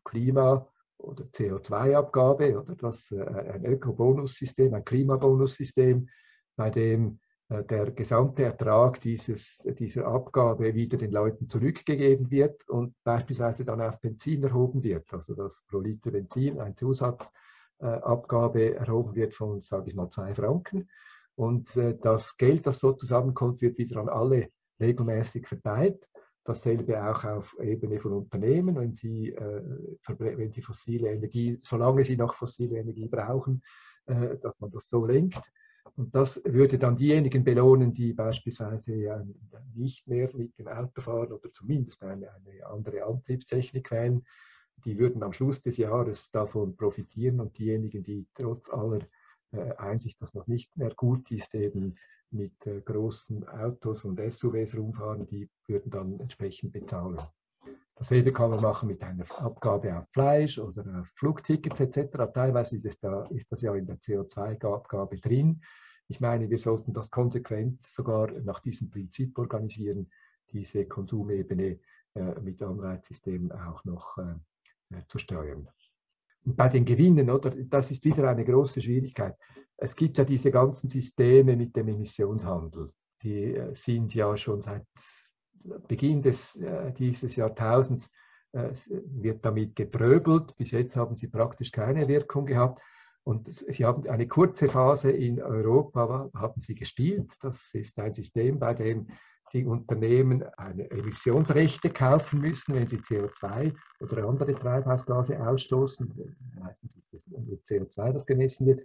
Klima- oder CO2-Abgabe oder das, äh, ein Ökobonussystem, ein Klimabonussystem, bei dem äh, der gesamte Ertrag dieses, dieser Abgabe wieder den Leuten zurückgegeben wird und beispielsweise dann auf Benzin erhoben wird. Also dass pro Liter Benzin ein Zusatzabgabe erhoben wird von, sage ich mal, zwei Franken. Und das Geld, das so zusammenkommt, wird wieder an alle regelmäßig verteilt. Dasselbe auch auf Ebene von Unternehmen, wenn sie, äh, wenn sie fossile Energie, solange sie noch fossile Energie brauchen, äh, dass man das so lenkt. Und das würde dann diejenigen belohnen, die beispielsweise nicht mehr mit dem Auto fahren oder zumindest eine, eine andere Antriebstechnik wählen. Die würden am Schluss des Jahres davon profitieren und diejenigen, die trotz aller äh, Einsicht, dass das nicht mehr gut ist, eben mit äh, großen Autos und SUVs rumfahren, die würden dann entsprechend bezahlen. Dasselbe kann man machen mit einer Abgabe auf Fleisch oder Flugtickets etc. Teilweise ist, da, ist das ja in der CO2-Abgabe drin. Ich meine, wir sollten das konsequent sogar nach diesem Prinzip organisieren, diese Konsumebene äh, mit Anreizsystemen auch noch äh, äh zu steuern. Bei den Gewinnen, oder, das ist wieder eine große Schwierigkeit es gibt ja diese ganzen Systeme mit dem Emissionshandel. Die äh, sind ja schon seit Beginn des, äh, dieses Jahrtausends äh, wird damit gepröbelt. Bis jetzt haben sie praktisch keine Wirkung gehabt. Und sie haben eine kurze Phase in Europa haben sie gespielt. Das ist ein System, bei dem die Unternehmen eine Emissionsrechte kaufen müssen, wenn sie CO2 oder andere Treibhausgase ausstoßen. Meistens ist es CO2, das gemessen wird.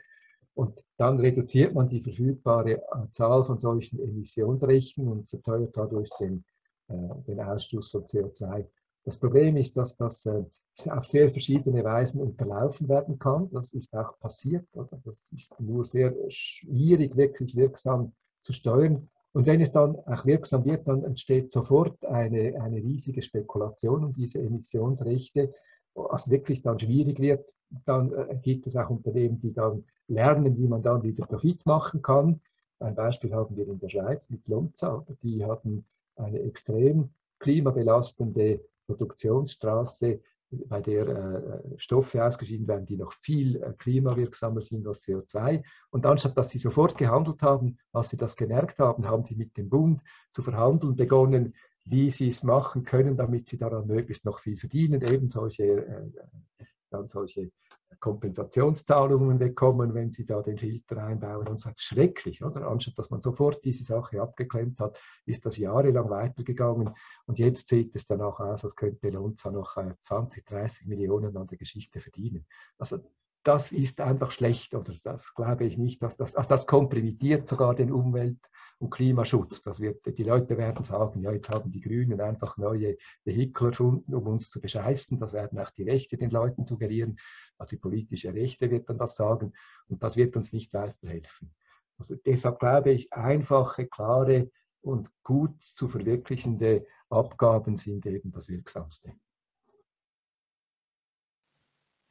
Und dann reduziert man die verfügbare Zahl von solchen Emissionsrechten und verteuert dadurch den, äh, den Ausstoß von CO2. Das Problem ist, dass das äh, auf sehr verschiedene Weisen unterlaufen werden kann. Das ist auch passiert. Oder? Das ist nur sehr schwierig, wirklich wirksam zu steuern. Und wenn es dann auch wirksam wird, dann entsteht sofort eine, eine riesige Spekulation um diese Emissionsrechte. Was wirklich dann schwierig wird, dann äh, gibt es auch Unternehmen, die dann lernen, wie man dann wieder Profit machen kann. Ein Beispiel haben wir in der Schweiz mit Lonza. Die hatten eine extrem klimabelastende Produktionsstraße, bei der äh, Stoffe ausgeschieden werden, die noch viel äh, klimawirksamer sind als CO2. Und anstatt dass sie sofort gehandelt haben, als sie das gemerkt haben, haben sie mit dem Bund zu verhandeln begonnen, wie sie es machen können, damit sie daran möglichst noch viel verdienen, eben solche, äh, dann solche Kompensationszahlungen bekommen, wenn sie da den Filter einbauen und so. Schrecklich, oder? Anstatt dass man sofort diese Sache abgeklemmt hat, ist das jahrelang weitergegangen und jetzt sieht es danach aus, als könnte Lonza noch 20, äh, 30 Millionen an der Geschichte verdienen. Also das ist einfach schlecht oder das glaube ich nicht, dass das, also das komprimiert sogar den Umwelt- und Klimaschutz. Das wird, die Leute werden sagen, ja, jetzt haben die Grünen einfach neue Vehikel erfunden, um uns zu bescheißen. Das werden auch die Rechte den Leuten suggerieren. Also die politische Rechte wird dann das sagen und das wird uns nicht weiterhelfen. Also deshalb glaube ich, einfache, klare und gut zu verwirklichende Abgaben sind eben das Wirksamste.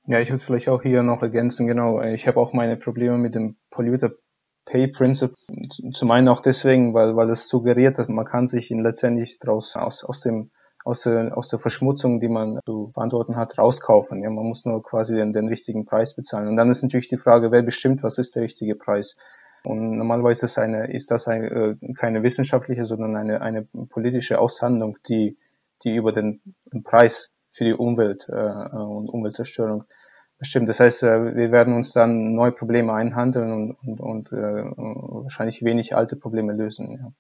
Ja, ich würde vielleicht auch hier noch ergänzen, genau, ich habe auch meine Probleme mit dem Polluter Pay Principle. Zum einen auch deswegen, weil, weil es suggeriert, dass man kann sich letztendlich daraus aus, aus dem aus der, aus der Verschmutzung, die man zu beantworten hat, rauskaufen. Ja, man muss nur quasi den, den richtigen Preis bezahlen. Und dann ist natürlich die Frage, wer bestimmt, was ist der richtige Preis? Und normalerweise ist, eine, ist das eine, äh, keine wissenschaftliche, sondern eine, eine politische Aushandlung, die, die über den Preis für die Umwelt äh, und Umweltzerstörung bestimmt. Das heißt, äh, wir werden uns dann neue Probleme einhandeln und, und, und äh, wahrscheinlich wenig alte Probleme lösen. Ja.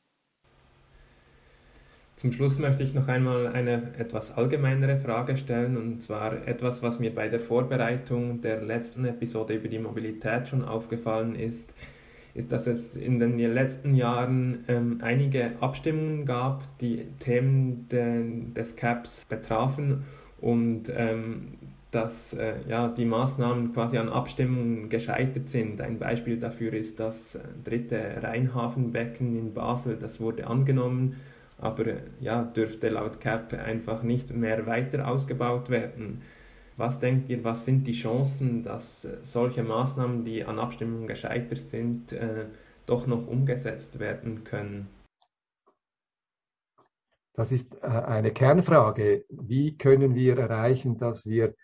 Zum Schluss möchte ich noch einmal eine etwas allgemeinere Frage stellen, und zwar etwas, was mir bei der Vorbereitung der letzten Episode über die Mobilität schon aufgefallen ist, ist, dass es in den letzten Jahren ähm, einige Abstimmungen gab, die Themen de, des CAPs betrafen und ähm, dass äh, ja, die Maßnahmen quasi an Abstimmungen gescheitert sind. Ein Beispiel dafür ist das äh, dritte Rheinhafenbecken in Basel, das wurde angenommen aber ja, dürfte laut CAP einfach nicht mehr weiter ausgebaut werden. Was denkt ihr, was sind die Chancen, dass solche Maßnahmen, die an Abstimmungen gescheitert sind, äh, doch noch umgesetzt werden können? Das ist äh, eine Kernfrage. Wie können wir erreichen, dass wir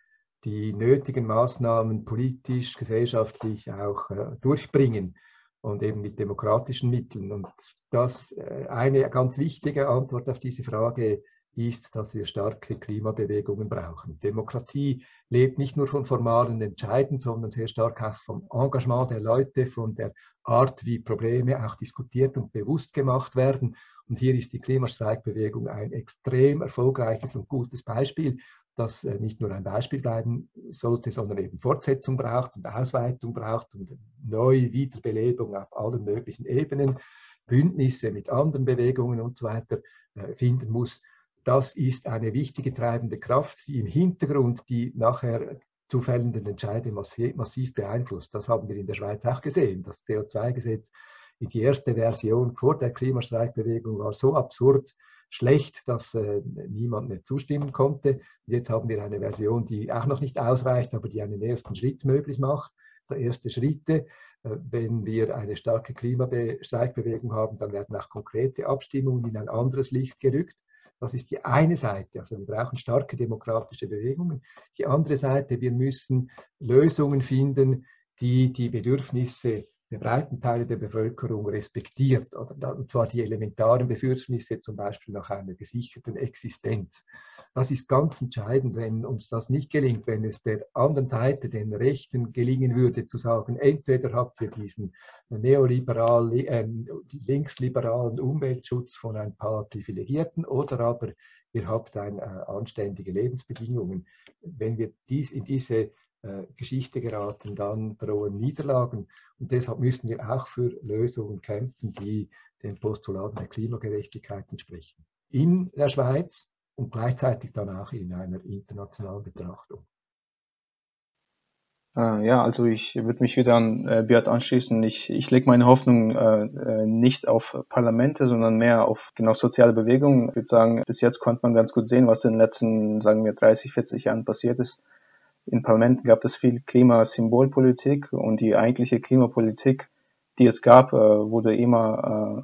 die nötigen Maßnahmen politisch, gesellschaftlich auch äh, durchbringen und eben mit demokratischen Mitteln? Und das eine ganz wichtige Antwort auf diese Frage ist, dass wir starke Klimabewegungen brauchen. Demokratie lebt nicht nur von formalen Entscheiden, sondern sehr stark auch vom Engagement der Leute, von der Art, wie Probleme auch diskutiert und bewusst gemacht werden. Und hier ist die Klimastreikbewegung ein extrem erfolgreiches und gutes Beispiel, das äh, nicht nur ein Beispiel bleiben sollte, sondern eben Fortsetzung braucht und Ausweitung braucht und neue Wiederbelebung auf allen möglichen Ebenen, Bündnisse mit anderen Bewegungen und so weiter äh, finden muss das ist eine wichtige treibende Kraft, die im Hintergrund die nachher zu fällenden Entscheide massiv beeinflusst. Das haben wir in der Schweiz auch gesehen. Das CO2-Gesetz, die erste Version vor der Klimastreikbewegung war so absurd schlecht, dass äh, niemand mehr zustimmen konnte. Und jetzt haben wir eine Version, die auch noch nicht ausreicht, aber die einen ersten Schritt möglich macht. Der erste Schritte. Äh, wenn wir eine starke Klimastreikbewegung haben, dann werden auch konkrete Abstimmungen in ein anderes Licht gerückt. Das ist die eine Seite. Also wir brauchen starke demokratische Bewegungen. Die andere Seite, wir müssen Lösungen finden, die die Bedürfnisse der breiten Teile der Bevölkerung respektiert, oder, und zwar die elementaren Bedürfnisse zum Beispiel nach einer gesicherten Existenz. Das ist ganz entscheidend, wenn uns das nicht gelingt, wenn es der anderen Seite, den Rechten, gelingen würde, zu sagen, entweder habt ihr diesen neoliberal, äh, linksliberalen Umweltschutz von ein paar Privilegierten oder aber ihr habt ein, äh, anständige Lebensbedingungen. Wenn wir dies in diese Geschichte geraten, dann drohen Niederlagen. Und deshalb müssen wir auch für Lösungen kämpfen, die den Postulaten der Klimagerechtigkeit entsprechen. In der Schweiz und gleichzeitig dann auch in einer internationalen Betrachtung. Äh, ja, also ich würde mich wieder an äh, Beat anschließen. Ich, ich lege meine Hoffnung äh, äh, nicht auf Parlamente, sondern mehr auf genau soziale Bewegungen. Ich würde sagen, bis jetzt konnte man ganz gut sehen, was in den letzten, sagen wir, 30, 40 Jahren passiert ist in Parlamenten gab es viel Klimasymbolpolitik und die eigentliche Klimapolitik, die es gab, äh, wurde immer äh,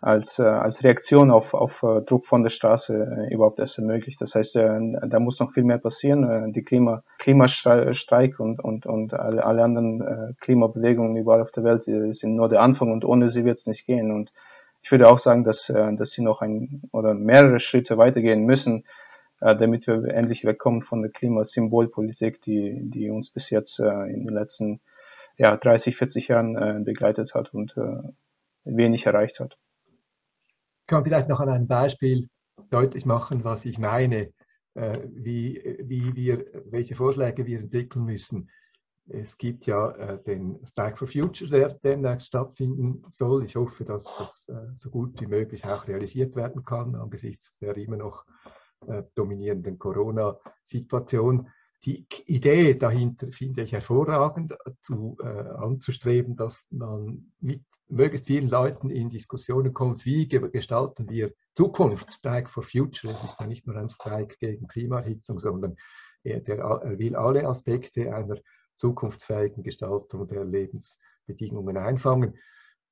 als, äh, als Reaktion auf, auf Druck von der Straße überhaupt erst ermöglicht. Das heißt, da muss noch viel mehr passieren. Die Klima, Klimastreik und, und, und alle, alle anderen Klimabewegungen überall auf der Welt sind nur der Anfang und ohne sie wird es nicht gehen. Und ich würde auch sagen, dass, dass sie noch ein oder mehrere Schritte weitergehen müssen, damit wir endlich wegkommen von der Klimasymbolpolitik, die, die uns bis jetzt äh, in den letzten ja, 30, 40 Jahren äh, begleitet hat und wenig erreicht hat. Ich kann vielleicht noch an einem Beispiel deutlich machen, was ich meine, wie, wie wir, welche Vorschläge wir entwickeln müssen. Es gibt ja den Strike for Future, der demnächst stattfinden soll. Ich hoffe, dass das so gut wie möglich auch realisiert werden kann, angesichts der immer noch äh, dominierenden Corona-Situation. Die Idee dahinter finde ich hervorragend, zu, äh, anzustreben, dass man mit möglichst vielen Leuten in Diskussionen kommt, wie gestalten wir Zukunft, Strike for Future. Es ist ja nicht nur ein Streik gegen Klimaerhitzung, sondern er, der, er will alle Aspekte einer zukunftsfähigen Gestaltung der Lebensbedingungen einfangen.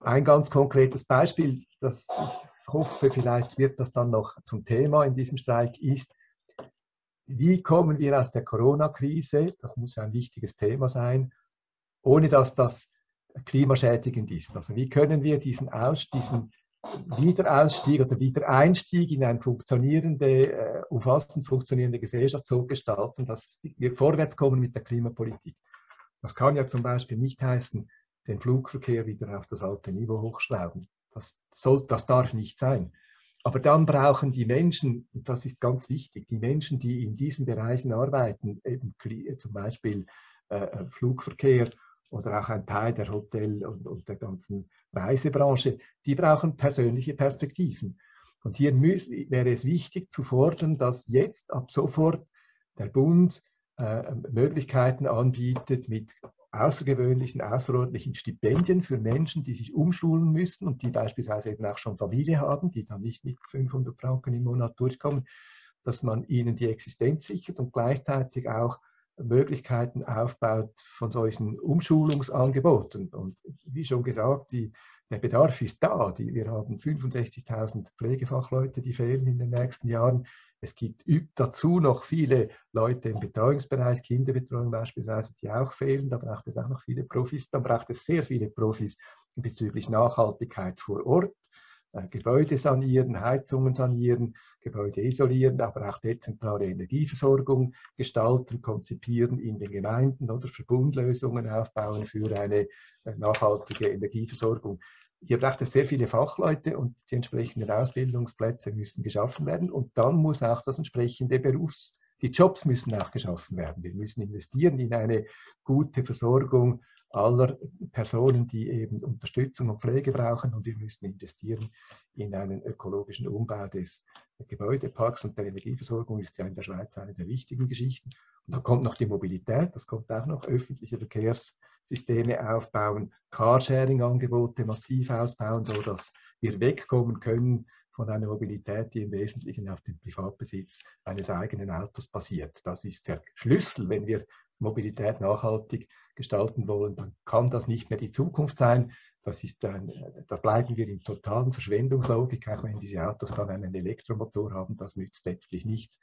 Ein ganz konkretes Beispiel, das ich hoffe, vielleicht wird das dann noch zum Thema in diesem Streik, ist, wie kommen wir aus der Corona-Krise, das muss ein wichtiges Thema sein, ohne dass das klimaschädigend ist. Also wie können wir diesen, Aus, diesen Wiederausstieg oder Wiedereinstieg in eine funktionierende, äh, umfassend funktionierende Gesellschaft so gestalten, dass wir vorwärts kommen mit der Klimapolitik. Das kann ja zum Beispiel nicht heißen, den Flugverkehr wieder auf das alte Niveau hochschrauben. Das, soll, das darf nicht sein. Aber dann brauchen die Menschen, und das ist ganz wichtig, die Menschen, die in diesen Bereichen arbeiten, eben zum Beispiel äh, äh, Flugverkehr oder auch ein Teil der Hotel- und, und, der ganzen Reisebranche, die brauchen persönliche Perspektiven. Und hier müß, wäre es wichtig zu fordern, dass jetzt ab sofort der Bund äh, Möglichkeiten anbietet, mit außergewöhnlichen, außerordentlichen Stipendien für Menschen, die sich umschulen müssen und die beispielsweise eben auch schon Familie haben, die dann nicht mit 500 Franken im Monat durchkommen, dass man ihnen die Existenz sichert und gleichzeitig auch Möglichkeiten aufbaut von solchen Umschulungsangeboten. Und wie schon gesagt, die der Bedarf ist da. Die, wir haben 65.000 Pflegefachleute, die fehlen in den nächsten Jahren. Es gibt dazu noch viele Leute im Betreuungsbereich, Kinderbetreuung beispielsweise, die auch fehlen. Da braucht es auch noch viele Profis. Dann braucht es sehr viele Profis bezüglich Nachhaltigkeit vor Ort. Äh, Gebäude sanieren, Heizungen sanieren, Gebäude isolieren, aber auch dezentrale Energieversorgung gestalten, konzipieren in den Gemeinden oder Verbundlösungen aufbauen für eine äh, nachhaltige Energieversorgung. Hier braucht es sehr viele Fachleute und die entsprechenden Ausbildungsplätze müssen geschaffen werden und dann muss auch das entsprechende Berufs, die Jobs müssen auch geschaffen werden. Wir müssen investieren in eine gute Versorgung aller Personen, die eben Unterstützung und Pflege brauchen. Und wir müssen investieren in einen ökologischen Umbau des Gebäudeparks und der Energieversorgung ist ja in der Schweiz eine der wichtigen Geschichten. Und dann kommt noch die Mobilität, das kommt auch noch öffentliche Verkehrssysteme aufbauen, Carsharing-Angebote massiv ausbauen, sodass wir wegkommen können von einer Mobilität, die im Wesentlichen auf dem Privatbesitz eines eigenen Autos basiert. Das ist der Schlüssel, wenn wir Mobilität nachhaltig gestalten wollen, dann kann das nicht mehr die Zukunft sein. Das ist ein, da bleiben wir in totalen Verschwendungslogik, auch wenn diese Autos dann einen Elektromotor haben, das nützt letztlich nichts.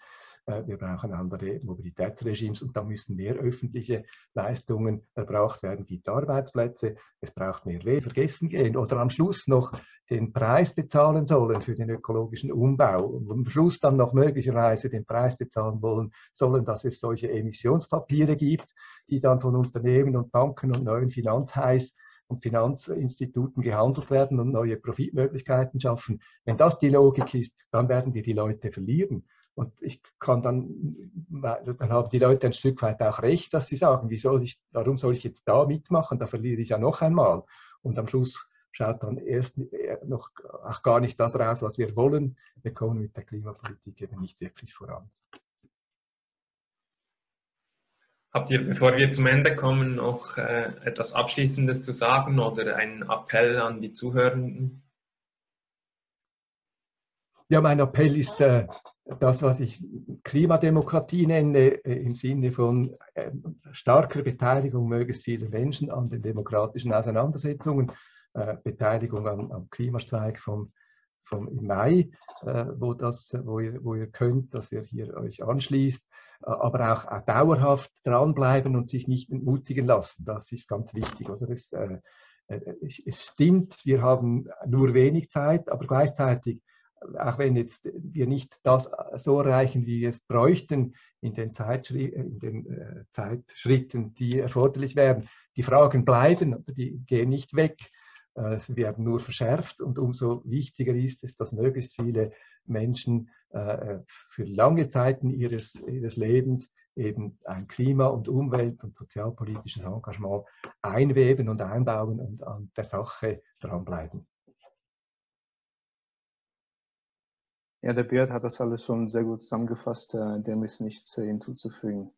Äh, wir brauchen andere Mobilitätsregimes und da müssen mehr öffentliche Leistungen erbraucht werden. Es gibt Arbeitsplätze, es braucht mehr Weh, vergessen gehen oder am Schluss noch den Preis bezahlen sollen für den ökologischen Umbau und am Schluss dann noch möglicherweise den Preis bezahlen wollen sollen, dass es solche Emissionspapiere gibt, die dann von Unternehmen und Banken und neuen Finanzheiß und Finanzinstituten gehandelt werden und neue Profitmöglichkeiten schaffen. Wenn das die Logik ist, dann werden wir die Leute verlieren. Und ich kann dann, dann haben die Leute ein Stück weit auch recht, dass sie sagen, wie soll ich, warum soll ich jetzt da mitmachen? Da verliere ich ja noch einmal. Und am Schluss schaut dann erst noch auch gar nicht das raus, was wir wollen. Wir kommen mit der Klimapolitik eben nicht wirklich voran. Habt ihr, bevor wir zum Ende kommen, noch äh, etwas Abschließendes zu sagen oder einen Appell an die Zuhörenden? Ja, mein Appell ist äh, das, was ich Klimademokratie nenne, äh, im Sinne von äh, starker Beteiligung möglichst vieler Menschen an den demokratischen Auseinandersetzungen, äh, Beteiligung am, am, Klimastreik vom, vom Mai, äh, wo, das, wo, ihr, wo ihr könnt, dass ihr hier euch anschließt, äh, aber auch, auch dauerhaft dranbleiben und sich nicht entmutigen lassen. Das ist ganz wichtig. Oder? Es, es stimmt, wir haben nur wenig Zeit, aber gleichzeitig auch wenn jetzt wir nicht das so erreichen, wie wir es bräuchten in den, in den äh, Zeitschritten, die erforderlich wären, die Fragen bleiben, die gehen nicht weg. Äh, sie werden nur verschärft und umso wichtiger ist es, dass möglichst viele Menschen äh, für lange Zeiten ihres, ihres Lebens eben ein Klima- und Umwelt- und sozialpolitisches Engagement einweben und einbauen und an der Sache dranbleiben. Ja, der Beat hat das alles schon sehr gut zusammengefasst. Äh, dem ist nichts äh, hinzuzufügen.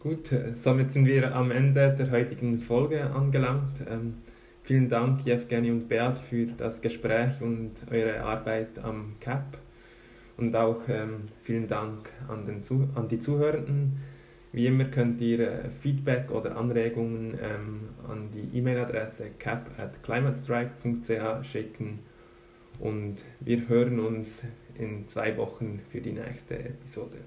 Gut, äh, somit sind wir am Ende der heutigen Folge angelangt. Ähm, vielen Dank, Jevgeni und Beat, für das Gespräch und eure Arbeit am CAP. Und auch ähm, vielen Dank an, den, an die Zuhörenden. Wie immer könnt ihr Feedback oder Anregungen ähm, an die E-Mail-Adresse cap at climatestrike.ch schicken und wir hören uns in zwei Wochen für die nächste Episode.